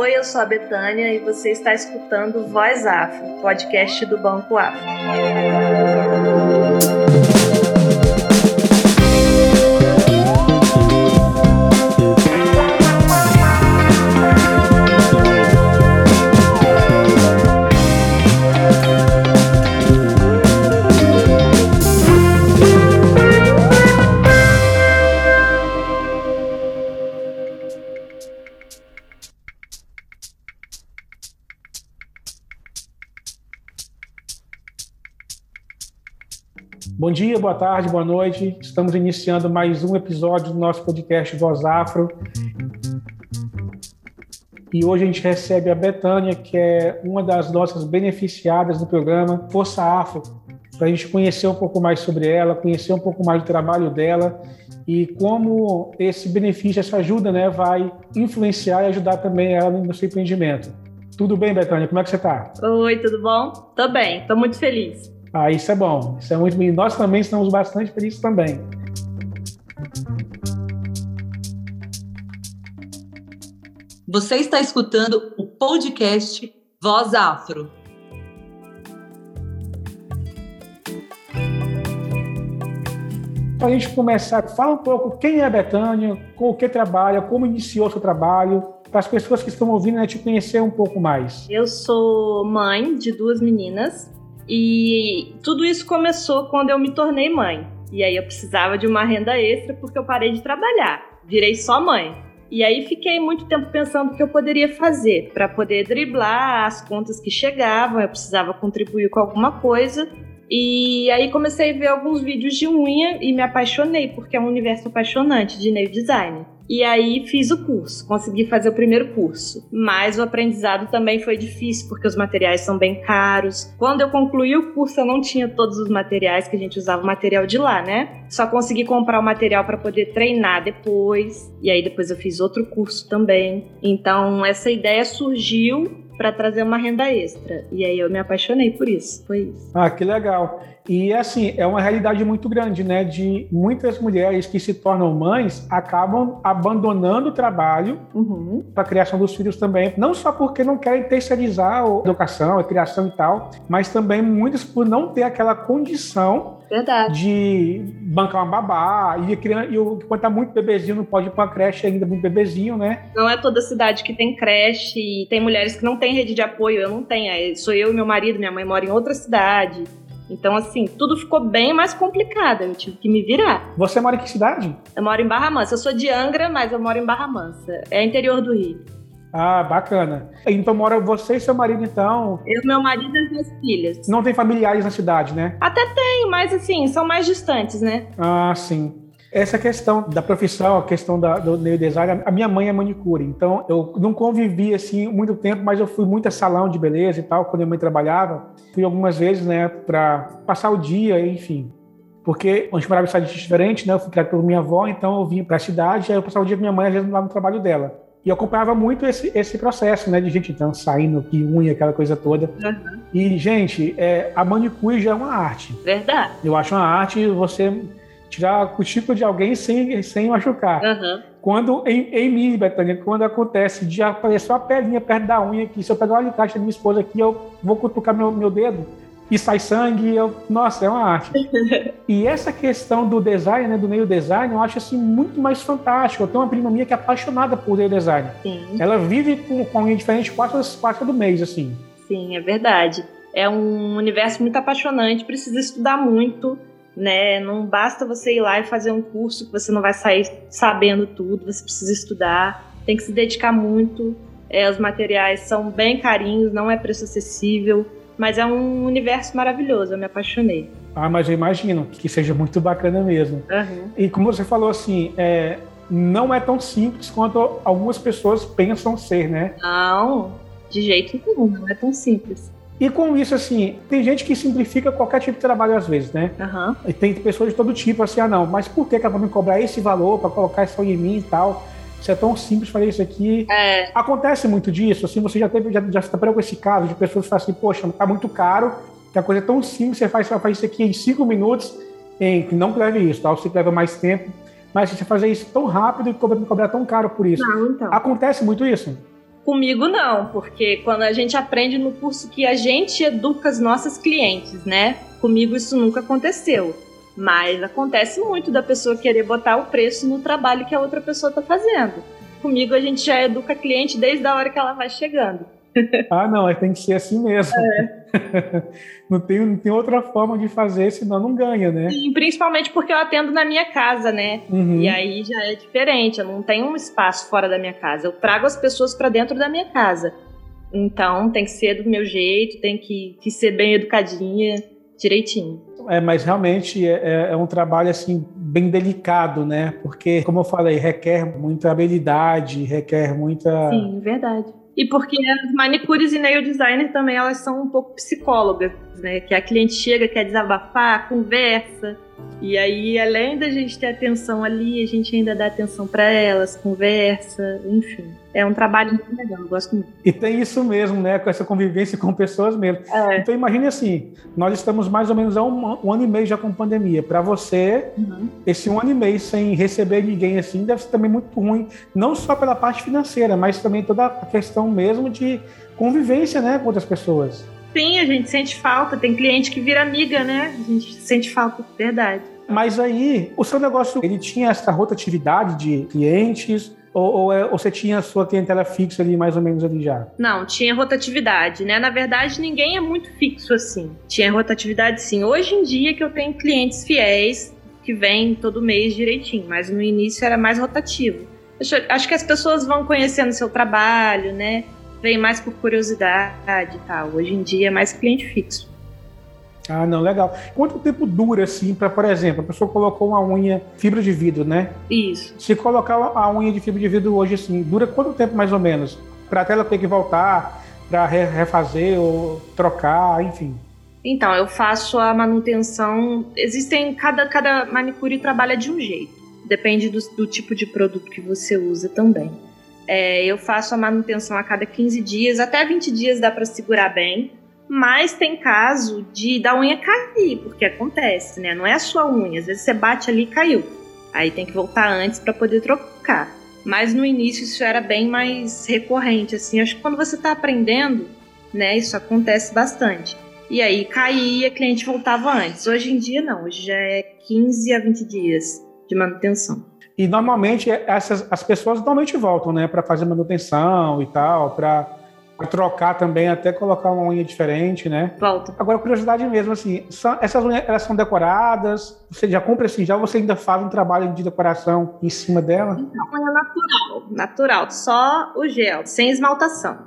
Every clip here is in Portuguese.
Oi, eu sou a Betânia e você está escutando Voz Afro, podcast do Banco Afro. Bom dia, boa tarde, boa noite. Estamos iniciando mais um episódio do nosso podcast Voz Afro. E hoje a gente recebe a Betânia, que é uma das nossas beneficiadas do programa Força Afro, para a gente conhecer um pouco mais sobre ela, conhecer um pouco mais do trabalho dela e como esse benefício, essa ajuda, né, vai influenciar e ajudar também ela no seu empreendimento. Tudo bem, Betânia? Como é que você está? Oi, tudo bom? Tô bem, tô muito feliz. Ah, isso é bom. Isso é muito bom. Nós também estamos bastante felizes também. Você está escutando o podcast Voz Afro. Para a gente começar, fala um pouco quem é a Betânia, com o que trabalha, como iniciou seu trabalho, para as pessoas que estão ouvindo, né, te conhecer um pouco mais. Eu sou mãe de duas meninas, e tudo isso começou quando eu me tornei mãe. E aí eu precisava de uma renda extra porque eu parei de trabalhar. Virei só mãe. E aí fiquei muito tempo pensando o que eu poderia fazer para poder driblar as contas que chegavam, eu precisava contribuir com alguma coisa. E aí comecei a ver alguns vídeos de unha e me apaixonei, porque é um universo apaixonante de nail design. E aí fiz o curso, consegui fazer o primeiro curso. Mas o aprendizado também foi difícil, porque os materiais são bem caros. Quando eu concluí o curso, eu não tinha todos os materiais que a gente usava, o material de lá, né? Só consegui comprar o material para poder treinar depois. E aí depois eu fiz outro curso também. Então essa ideia surgiu para trazer uma renda extra. E aí eu me apaixonei por isso. Foi isso. Ah, que legal. E assim, é uma realidade muito grande, né? De muitas mulheres que se tornam mães acabam abandonando o trabalho uhum. para a criação dos filhos também. Não só porque não querem terceirizar a educação, a criação e tal, mas também muitas por não ter aquela condição Verdade. de bancar uma babá. E, criança, e quando tá muito bebezinho, não pode ir pra creche ainda, muito bebezinho, né? Não é toda cidade que tem creche. E tem mulheres que não têm rede de apoio. Eu não tenho. Sou eu e meu marido, minha mãe mora em outra cidade. Então, assim, tudo ficou bem mais complicado. Eu tive que me virar. Você mora em que cidade? Eu moro em Barra Mansa. Eu sou de Angra, mas eu moro em Barra Mansa. É interior do Rio. Ah, bacana. Então mora você e seu marido, então? Eu, meu marido e as minhas filhas. Não tem familiares na cidade, né? Até tem, mas assim, são mais distantes, né? Ah, sim. Essa questão da profissão, a questão da, do nail design, a minha mãe é manicure, então eu não convivi assim muito tempo, mas eu fui muito a salão de beleza e tal, quando minha mãe trabalhava. Fui algumas vezes, né, para passar o dia, enfim. Porque a gente morava em cidade diferente, né, eu fui criado pela minha avó, então eu vim para a cidade, aí eu passava o dia com minha mãe, às vezes lá no trabalho dela. E eu acompanhava muito esse, esse processo, né? De gente então saindo que unha, aquela coisa toda. Uhum. E, gente, é, a manicure já é uma arte. Verdade. Eu acho uma arte você tirar a cutícula de alguém sem, sem machucar. Uhum. Quando, em, em mim, Betânia, quando acontece de aparecer uma pedrinha perto da unha aqui, se eu pegar o alicate da minha esposa aqui, eu vou cutucar meu, meu dedo, e sai sangue, eu, nossa, é uma arte. e essa questão do design, né, do meio design, eu acho assim muito mais fantástico. Eu tenho uma prima minha que é apaixonada por meio design. Sim. Ela vive com, com unha diferente quatro, quatro do mês, assim. Sim, é verdade. É um universo muito apaixonante, precisa estudar muito, né? Não basta você ir lá e fazer um curso que você não vai sair sabendo tudo, você precisa estudar, tem que se dedicar muito. É, os materiais são bem carinhos, não é preço acessível. Mas é um universo maravilhoso, eu me apaixonei. Ah, mas eu imagino que seja muito bacana mesmo. Uhum. E como você falou assim, é, não é tão simples quanto algumas pessoas pensam ser, né? Não, de jeito nenhum, não é tão simples. E com isso, assim, tem gente que simplifica qualquer tipo de trabalho às vezes, né? Uhum. E tem pessoas de todo tipo, assim, ah, não, mas por que ela vai me cobrar esse valor para colocar isso em mim e tal? Isso é tão simples fazer isso aqui. É. Acontece muito disso, assim, você já teve, já, já se com esse caso de pessoas que falam assim, poxa, tá muito caro, que a coisa é tão simples, você faz, você faz isso aqui em cinco minutos, em, que não leve isso, tá? Você leva mais tempo, mas você fazer isso tão rápido e cobrar, cobrar tão caro por isso. Não, então. Acontece muito isso? Comigo não, porque quando a gente aprende no curso que a gente educa as nossas clientes, né? Comigo isso nunca aconteceu. Mas acontece muito da pessoa querer botar o preço no trabalho que a outra pessoa está fazendo. Comigo a gente já educa a cliente desde a hora que ela vai chegando. Ah, não, tem que ser assim mesmo. É. não, tem, não tem outra forma de fazer, senão não ganha, né? Sim, principalmente porque eu atendo na minha casa, né? Uhum. E aí já é diferente, eu não tenho um espaço fora da minha casa. Eu trago as pessoas para dentro da minha casa. Então tem que ser do meu jeito, tem que, que ser bem educadinha, direitinho. É, mas realmente é, é, é, um trabalho assim bem delicado, né? Porque, como eu falei, requer muita habilidade, requer muita. Sim, verdade. E porque as manicures e nail designer também elas são um pouco psicólogas, né? Que a cliente chega, quer desabafar, conversa. E aí, além da gente ter atenção ali, a gente ainda dá atenção para elas, conversa, enfim. É um trabalho muito legal, eu gosto muito. E tem isso mesmo, né? Com essa convivência com pessoas mesmo. É. Então imagine assim, nós estamos mais ou menos há um, um ano e meio já com pandemia. Para você, uhum. esse um ano e meio sem receber ninguém assim deve ser também muito ruim, não só pela parte financeira, mas também toda a questão mesmo de convivência, né, com outras pessoas. Sim, a gente sente falta. Tem cliente que vira amiga, né? A gente sente falta, verdade. Mas aí, o seu negócio, ele tinha essa rotatividade de clientes? Ou, ou, é, ou, você tinha a sua clientela fixa ali, mais ou menos ali já? Não, tinha rotatividade, né? Na verdade, ninguém é muito fixo assim. Tinha rotatividade sim. Hoje em dia que eu tenho clientes fiéis que vêm todo mês direitinho, mas no início era mais rotativo. Acho, acho que as pessoas vão conhecendo seu trabalho, né? Vem mais por curiosidade e tal. Hoje em dia é mais cliente fixo. Ah, não, legal. Quanto tempo dura, assim, para, por exemplo, a pessoa colocou uma unha fibra de vidro, né? Isso. Se colocar a unha de fibra de vidro hoje, assim, dura quanto tempo mais ou menos? Para até ela ter que voltar para refazer ou trocar, enfim. Então, eu faço a manutenção. Existem. Cada, cada manicure trabalha de um jeito. Depende do, do tipo de produto que você usa também. É, eu faço a manutenção a cada 15 dias, até 20 dias dá para segurar bem. Mas tem caso de da unha cair, porque acontece, né? Não é a sua unha, às vezes você bate ali e caiu. Aí tem que voltar antes para poder trocar. Mas no início isso era bem mais recorrente, assim. Acho que quando você está aprendendo, né, isso acontece bastante. E aí caía, cliente voltava antes. Hoje em dia não, hoje já é 15 a 20 dias de manutenção. E normalmente essas as pessoas normalmente voltam, né, para fazer manutenção e tal, para trocar também, até colocar uma unha diferente, né? Volta. Agora, curiosidade mesmo, assim, são, essas unhas, elas são decoradas? Você já compra assim, já você ainda faz um trabalho de decoração em cima dela? Não, é natural, natural, só o gel, sem esmaltação.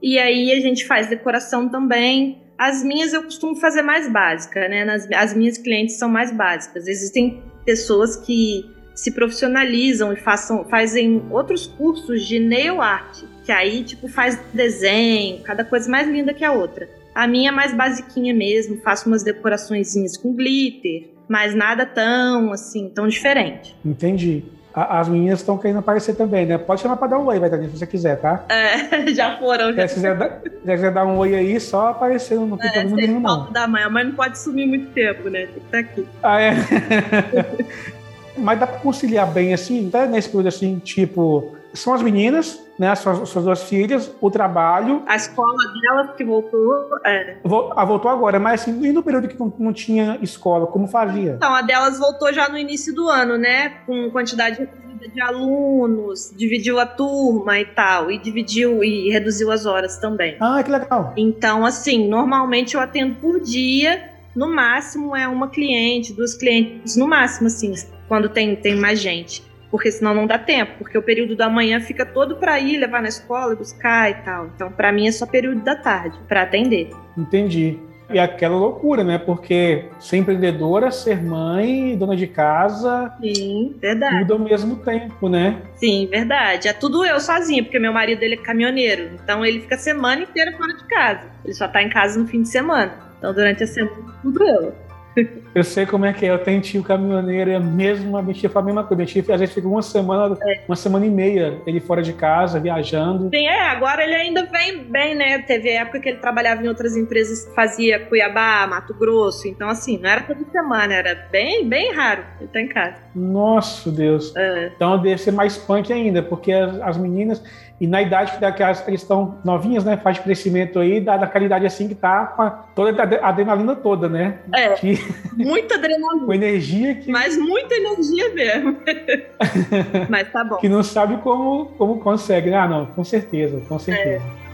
E aí a gente faz decoração também. As minhas eu costumo fazer mais básica, né? Nas, as minhas clientes são mais básicas. Existem pessoas que se profissionalizam e façam, fazem outros cursos de nail art, que aí tipo faz desenho, cada coisa mais linda que a outra. A minha é mais basiquinha mesmo, faço umas decoraçõezinhas com glitter, mas nada tão assim, tão diferente. Entendi. as meninas estão querendo aparecer também, né? Pode chamar para dar um oi, vai se você quiser, tá? É, já foram. Já. Se quiser, dar, se quiser dar um oi aí, só aparecer, não tem é, problema nenhum, não. da mãe. A mãe não pode sumir muito tempo, né? Tem que estar tá aqui. Ah, é? mas dá para conciliar bem assim, até nesse período assim, tipo, são as meninas, né, as suas, suas duas filhas, o trabalho. A escola dela que voltou. É. Ah, voltou agora, mas assim, e no período que não, não, tinha escola, como fazia? Então, a delas voltou já no início do ano, né, com quantidade de alunos, dividiu a turma e tal, e dividiu e reduziu as horas também. Ah, que legal. Então, assim, normalmente eu atendo por dia. No máximo é uma cliente, duas clientes, no máximo, assim, quando tem, tem mais gente. Porque senão não dá tempo, porque o período da manhã fica todo para ir levar na escola, buscar e tal. Então, para mim é só período da tarde para atender. Entendi. E aquela loucura, né? Porque ser empreendedora, ser mãe, dona de casa. Sim, verdade. Tudo ao mesmo tempo, né? Sim, verdade. É tudo eu sozinha, porque meu marido ele é caminhoneiro. Então ele fica a semana inteira fora de casa. Ele só tá em casa no fim de semana. Então durante a semana, tudo eu. Eu sei como é que é. Eu tenho tio caminhoneiro, é a mesma, minha tia faz a mesma coisa. Minha tia às vezes fica uma semana, é. uma semana e meia, ele fora de casa, viajando. Sim, é, agora ele ainda vem bem, né? Teve época que ele trabalhava em outras empresas fazia Cuiabá, Mato Grosso. Então, assim, não era toda semana, era bem, bem raro ele tá em casa. Nossa, Deus. É. Então deve ser mais punk ainda, porque as, as meninas. E na idade que, que elas estão novinhas, né? Faz crescimento aí, da, da qualidade assim que tá com a, toda a adrenalina toda, né? É. Que, muita adrenalina. com energia que. Mas muita energia mesmo. Mas tá bom. Que não sabe como, como consegue, né? Ah, não, com certeza, com certeza. É.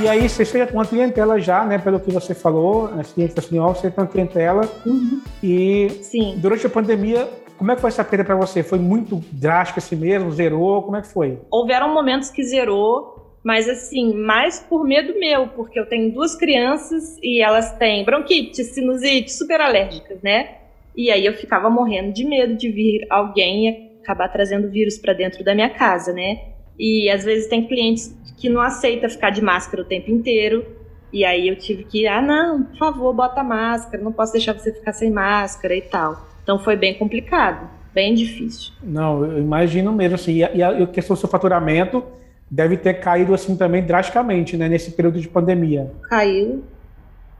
E aí você com uma clientela já, né? Pelo que você falou, as clientes da Suniol, você tem uma clientela. Uhum. E Sim. durante a pandemia, como é que foi essa perda para você? Foi muito drástica assim mesmo? Zerou? Como é que foi? Houveram momentos que zerou, mas assim, mais por medo meu, porque eu tenho duas crianças e elas têm bronquite, sinusite, super alérgicas, né? E aí eu ficava morrendo de medo de vir alguém e acabar trazendo vírus para dentro da minha casa, né? E às vezes tem clientes que não aceita ficar de máscara o tempo inteiro. E aí eu tive que, ah, não, por favor, bota máscara, não posso deixar você ficar sem máscara e tal. Então foi bem complicado, bem difícil. Não, eu imagino mesmo assim. E a, e a questão do seu faturamento deve ter caído assim também drasticamente, né, nesse período de pandemia. Caiu,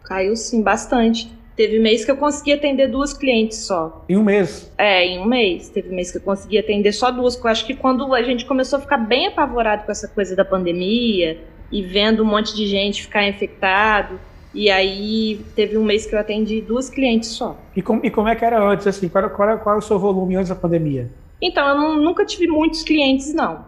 caiu sim, bastante. Teve mês que eu consegui atender duas clientes só. Em um mês? É, em um mês. Teve mês que eu consegui atender só duas. Eu acho que quando a gente começou a ficar bem apavorado com essa coisa da pandemia e vendo um monte de gente ficar infectado, e aí teve um mês que eu atendi duas clientes só. E, com, e como é que era antes, assim? Qual, qual, qual é o seu volume antes da pandemia? Então, eu não, nunca tive muitos clientes, não.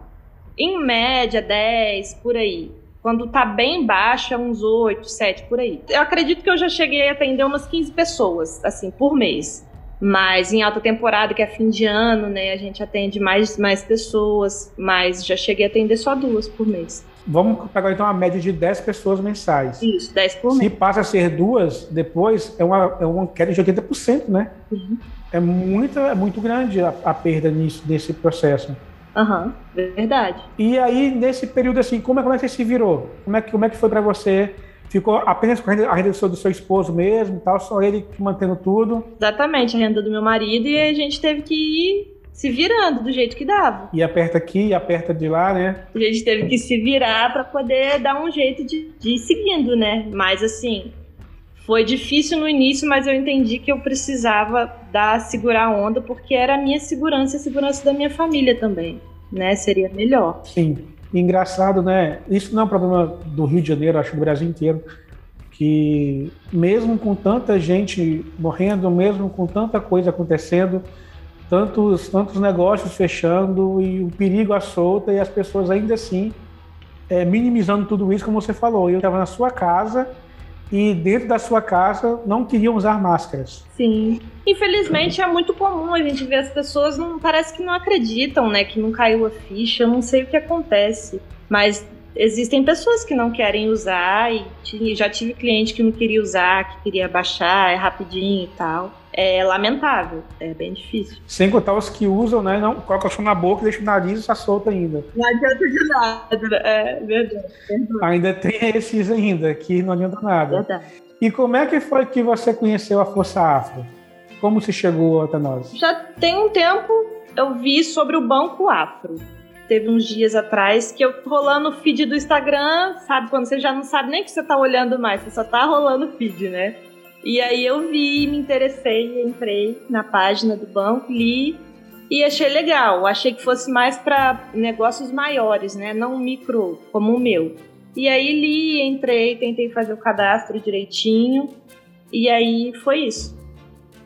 Em média, 10, por aí. Quando tá bem baixa, uns 8, 7 por aí. Eu acredito que eu já cheguei a atender umas 15 pessoas, assim, por mês. Mas em alta temporada, que é fim de ano, né, a gente atende mais, mais pessoas, mas já cheguei a atender só duas por mês. Vamos pegar então uma média de 10 pessoas mensais. Isso, 10 por mês. Se passa a ser duas, depois é uma, é uma queda de 80%, né? Uhum. É, muito, é muito grande a, a perda nisso, nesse processo. Aham, uhum, verdade. E aí, nesse período, assim, como é, como é que você se virou? Como é que, como é que foi para você? Ficou apenas com a renda, a renda do seu esposo mesmo tal, só ele mantendo tudo? Exatamente, a renda do meu marido e a gente teve que ir se virando do jeito que dava. E aperta aqui, e aperta de lá, né? A gente teve que se virar para poder dar um jeito de, de ir seguindo, né? Mas assim, foi difícil no início, mas eu entendi que eu precisava dar segurar a onda porque era a minha segurança e a segurança da minha família também, né? Seria melhor. Sim. Engraçado, né? Isso não é um problema do Rio de Janeiro, acho do Brasil inteiro, que mesmo com tanta gente morrendo, mesmo com tanta coisa acontecendo, tantos tantos negócios fechando e o perigo à solta e as pessoas ainda assim é, minimizando tudo isso, como você falou. Eu estava na sua casa e dentro da sua casa não queriam usar máscaras. Sim. Infelizmente é muito comum a gente ver as pessoas não parece que não acreditam, né, que não caiu a ficha, eu não sei o que acontece, mas existem pessoas que não querem usar e já tive cliente que não queria usar, que queria baixar, é rapidinho e tal. É lamentável, é bem difícil. Sem contar os que usam, né? Não colocam só na boca e deixam o nariz e está solto ainda. Não adianta de nada, né? é verdade. Ainda tem esses ainda, que não adianta nada. Verdade. E como é que foi que você conheceu a Força Afro? Como se chegou até nós? Já tem um tempo eu vi sobre o Banco Afro teve uns dias atrás que eu rolando o feed do Instagram, sabe? Quando você já não sabe nem que você tá olhando mais, você só tá rolando o feed, né? E aí eu vi, me interessei, entrei na página do banco, li e achei legal. Achei que fosse mais para negócios maiores, né? Não micro como o meu. E aí li, entrei, tentei fazer o cadastro direitinho. E aí foi isso.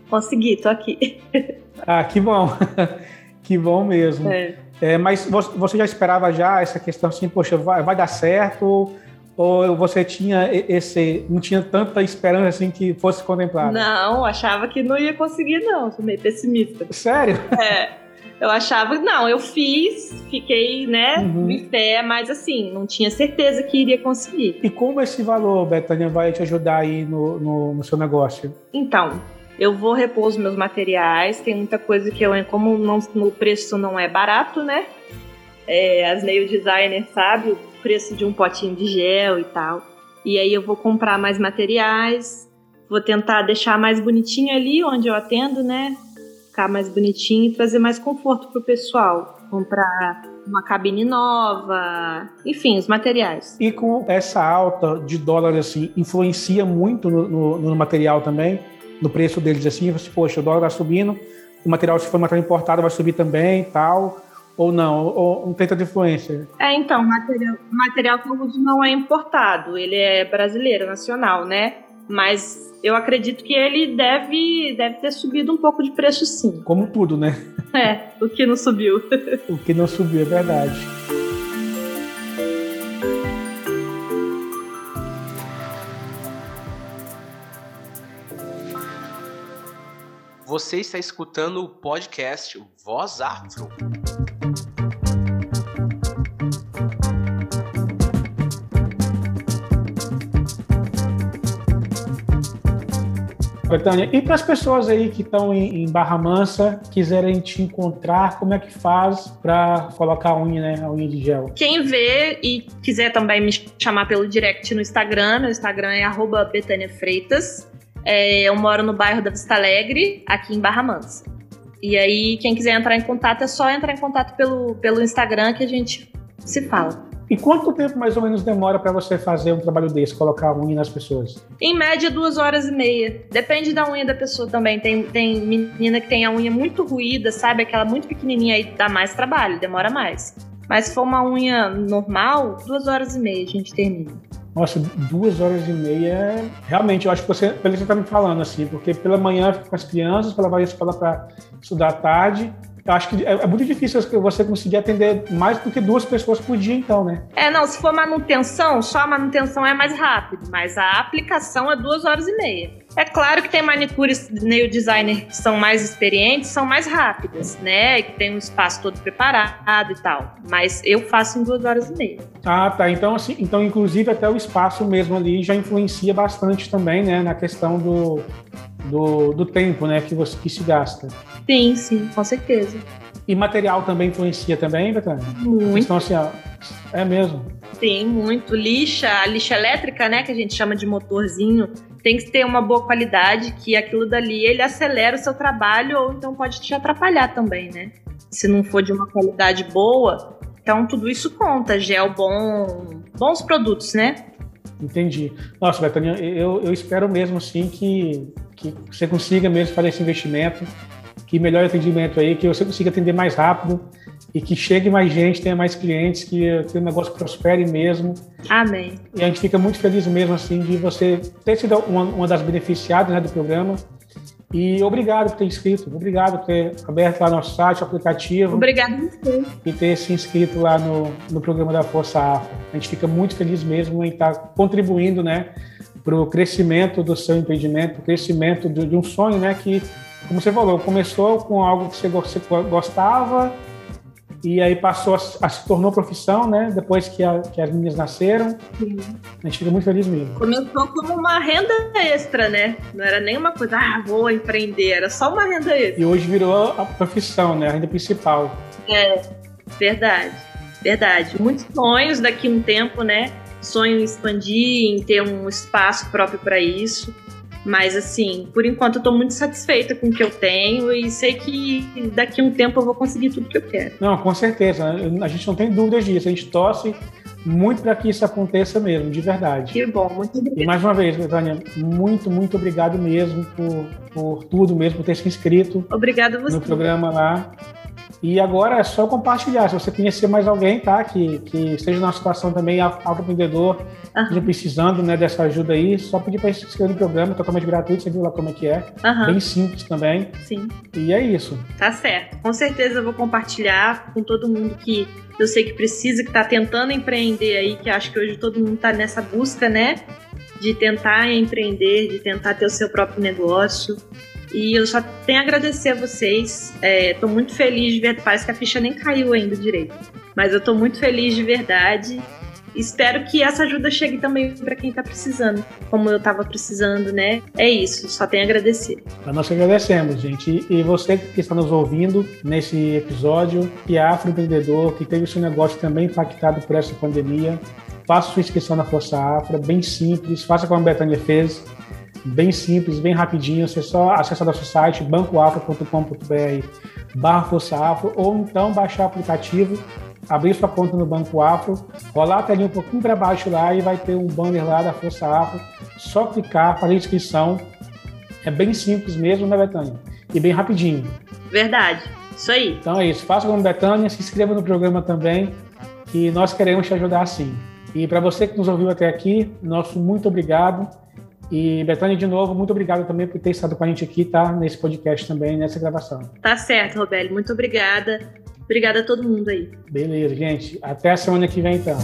Consegui, tô aqui. ah, que bom. que bom mesmo. É. É, mas você já esperava já essa questão assim, poxa, vai, vai dar certo? Ou você tinha esse, não tinha tanta esperança assim que fosse contemplado? Não, achava que não ia conseguir não, sou meio pessimista. Sério? É. Eu achava, não, eu fiz, fiquei, né, uhum. em fé, mas assim, não tinha certeza que iria conseguir. E como esse valor, Betânia, vai te ajudar aí no, no, no seu negócio? Então, eu vou repor os meus materiais, tem muita coisa que eu, como não, o preço não é barato, né? É, as nail designer sabe preço de um potinho de gel e tal. E aí eu vou comprar mais materiais, vou tentar deixar mais bonitinho ali onde eu atendo, né? Ficar mais bonitinho e trazer mais conforto pro pessoal. Comprar uma cabine nova, enfim, os materiais. E com essa alta de dólar assim, influencia muito no, no, no material também? no preço deles assim, você, poxa, o dólar está subindo, o material, se for material importado, vai subir também tal, ou não, ou não tem tanta influência? É, então, o material, material que eu uso não é importado, ele é brasileiro, nacional, né? Mas eu acredito que ele deve, deve ter subido um pouco de preço sim. Como tudo, né? É, o que não subiu. o que não subiu, é verdade. Você está escutando o podcast Voz Afro. Betânia, e para as pessoas aí que estão em, Barra Mansa, quiserem te encontrar, como é que faz para colocar a unha, né, a unha de gel? Quem vê e quiser também me chamar pelo direct no Instagram, meu Instagram é arroba Betânia Freitas. É, eu moro no bairro da Vista Alegre, aqui em Barra Mansa. E aí, quem quiser entrar em contato, é só entrar em contato pelo, pelo Instagram que a gente se fala. E quanto tempo mais ou menos demora para você fazer um trabalho desse, colocar a unha nas pessoas? Em média, duas horas e meia. Depende da unha da pessoa também. Tem, tem menina que tem a unha muito ruída, sabe? Aquela muito pequenininha aí dá mais trabalho, demora mais. Mas se for uma unha normal, duas horas e meia a gente termina. Nossa, duas horas e meia. Realmente, eu acho que você, pelo que você está me falando, assim, porque pela manhã fica com as crianças, pela vai à escola para estudar à tarde, eu acho que é, é, muito difícil você conseguir atender mais do que duas pessoas por dia, então, né? É, não, se for manutenção, só a manutenção é mais rápido, mas a aplicação é duas horas e meia. É claro que tem manicures nail designer que são mais experientes, são mais rápidas, né? E que tem um espaço todo preparado e tal. Mas eu faço em duas horas e meia. Ah, tá. Então, assim, então inclusive até o espaço mesmo ali já influencia bastante também, né? Na questão do, do, do tempo, né? Que você que se gasta. Sim, sim, com certeza. E material também influencia também, Betânia? Muito. Então, assim, ó, é mesmo? Sim, muito. Lixa, a lixa elétrica, né, que a gente chama de motorzinho, tem que ter uma boa qualidade, que aquilo dali, ele acelera o seu trabalho ou então pode te atrapalhar também, né? Se não for de uma qualidade boa, então tudo isso conta. Gel bom, bons produtos, né? Entendi. Nossa, Betânia, eu, eu espero mesmo, assim, que, que você consiga mesmo fazer esse investimento que melhore atendimento aí, que você consiga atender mais rápido e que chegue mais gente, tenha mais clientes, que, que o negócio prospere mesmo. Amém. E a gente fica muito feliz mesmo assim de você ter sido uma, uma das beneficiadas né, do programa. E obrigado por ter inscrito, obrigado por ter aberto lá nosso site, o aplicativo. Obrigado você. E ter se inscrito lá no, no programa da Força Afro. A gente fica muito feliz mesmo em estar contribuindo né, para o crescimento do seu empreendimento, o crescimento de, de um sonho né, que como você falou, começou com algo que você gostava e aí passou a, a se tornou profissão, né? Depois que, a, que as meninas nasceram. Sim. A gente fica muito feliz mesmo. Começou como uma renda extra, né? Não era nem uma coisa, ah, vou empreender, era só uma renda extra. E hoje virou a profissão, né? A renda principal. É, verdade. Verdade. Muitos sonhos daqui a um tempo, né? Sonho em expandir, em ter um espaço próprio para isso. Mas, assim, por enquanto eu tô muito satisfeita com o que eu tenho e sei que daqui a um tempo eu vou conseguir tudo que eu quero. Não, com certeza. A gente não tem dúvidas disso. A gente torce muito para que isso aconteça mesmo, de verdade. Que bom, muito obrigada. E mais uma vez, Betânia, muito, muito obrigado mesmo por, por tudo mesmo, por ter se inscrito. Obrigado você. No programa lá. E agora é só compartilhar. Se você conhecer mais alguém, tá? Que, que esteja numa situação também autoempreendedor, uhum. esteja precisando né, dessa ajuda aí, só pedir para se inscrever no programa, totalmente gratuito, você viu lá como é que é. Uhum. Bem simples também. Sim. E é isso. Tá certo. Com certeza eu vou compartilhar com todo mundo que eu sei que precisa, que está tentando empreender aí, que acho que hoje todo mundo está nessa busca, né? De tentar empreender, de tentar ter o seu próprio negócio. E eu só tenho a agradecer a vocês. Estou é, muito feliz de ver. Parece que a ficha nem caiu ainda direito. Mas eu estou muito feliz de verdade. Espero que essa ajuda chegue também para quem está precisando, como eu estava precisando, né? É isso, só tenho a agradecer. Nós agradecemos, gente. E você que está nos ouvindo nesse episódio, que é afroempreendedor, que teve seu negócio também impactado por essa pandemia, faça sua inscrição na Força Afra, bem simples, faça como a Betânia fez, bem simples, bem rapidinho. Você só acessar nosso site bancoafro.com.br barra Força Afro ou então baixar o aplicativo abrir sua conta no Banco Afro, rolar a telinha um pouquinho para baixo lá e vai ter um banner lá da Força Afro. Só clicar, fazer inscrição. É bem simples mesmo, né, Betânia? E bem rapidinho. Verdade. Isso aí. Então é isso. Faça como Betânia, se inscreva no programa também, e nós queremos te ajudar sim. E para você que nos ouviu até aqui, nosso muito obrigado. E Betânia, de novo, muito obrigado também por ter estado com a gente aqui, tá? Nesse podcast também, nessa gravação. Tá certo, Robélio. Muito obrigada. Obrigada a todo mundo aí. Beleza, gente. Até a semana que vem, então.